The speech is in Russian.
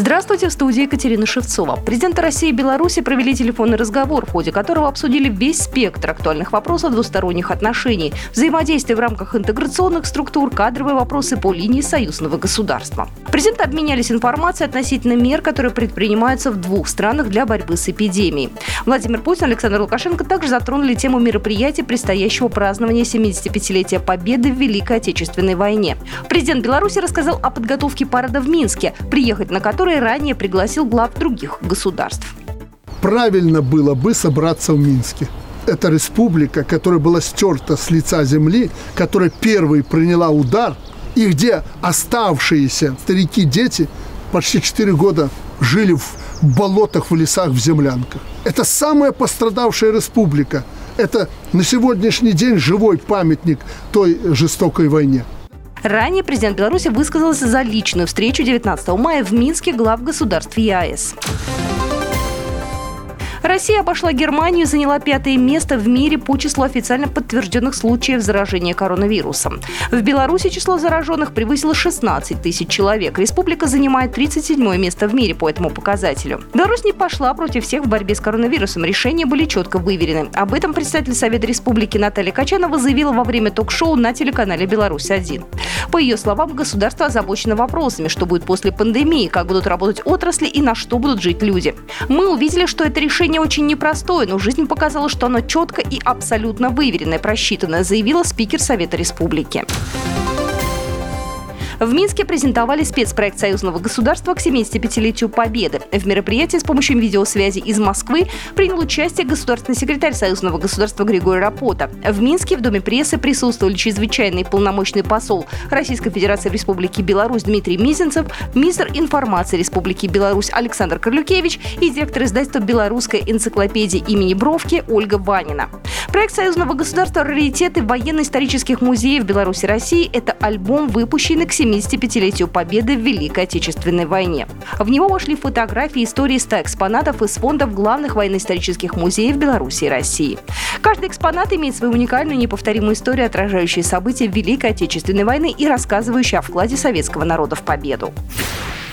Здравствуйте, в студии Екатерина Шевцова. Президенты России и Беларуси провели телефонный разговор, в ходе которого обсудили весь спектр актуальных вопросов двусторонних отношений, взаимодействие в рамках интеграционных структур, кадровые вопросы по линии союзного государства. Президенты обменялись информацией относительно мер, которые предпринимаются в двух странах для борьбы с эпидемией. Владимир Путин и Александр Лукашенко также затронули тему мероприятий предстоящего празднования 75-летия Победы в Великой Отечественной войне. Президент Беларуси рассказал о подготовке парада в Минске, приехать на который который ранее пригласил глав других государств. Правильно было бы собраться в Минске. Это республика, которая была стерта с лица земли, которая первой приняла удар, и где оставшиеся старики, дети почти 4 года жили в болотах, в лесах, в землянках. Это самая пострадавшая республика. Это на сегодняшний день живой памятник той жестокой войне. Ранее президент Беларуси высказался за личную встречу 19 мая в Минске глав государств ЕАЭС. Россия обошла Германию и заняла пятое место в мире по числу официально подтвержденных случаев заражения коронавирусом. В Беларуси число зараженных превысило 16 тысяч человек. Республика занимает 37 место в мире по этому показателю. Беларусь не пошла против всех в борьбе с коронавирусом. Решения были четко выверены. Об этом представитель Совета Республики Наталья Качанова заявила во время ток-шоу на телеканале «Беларусь-1». По ее словам, государство озабочено вопросами, что будет после пандемии, как будут работать отрасли и на что будут жить люди. Мы увидели, что это решение решение очень непростое, но жизнь показала, что оно четко и абсолютно выверенное, просчитанное, заявила спикер Совета Республики. В Минске презентовали спецпроект союзного государства к 75-летию Победы. В мероприятии с помощью видеосвязи из Москвы принял участие государственный секретарь союзного государства Григорий Рапота. В Минске в Доме прессы присутствовали чрезвычайный полномочный посол Российской Федерации в Республике Беларусь Дмитрий Мизинцев, министр информации Республики Беларусь Александр Корлюкевич и директор издательства «Белорусская энциклопедия» имени Бровки Ольга Ванина. Проект союзного государства «Раритеты военно-исторических музеев Беларуси и России» – это альбом, выпущенный к 75-летию Победы в Великой Отечественной войне. В него вошли фотографии истории 100 экспонатов из фондов главных военно-исторических музеев Беларуси и России. Каждый экспонат имеет свою уникальную неповторимую историю, отражающую события Великой Отечественной войны и рассказывающую о вкладе советского народа в победу.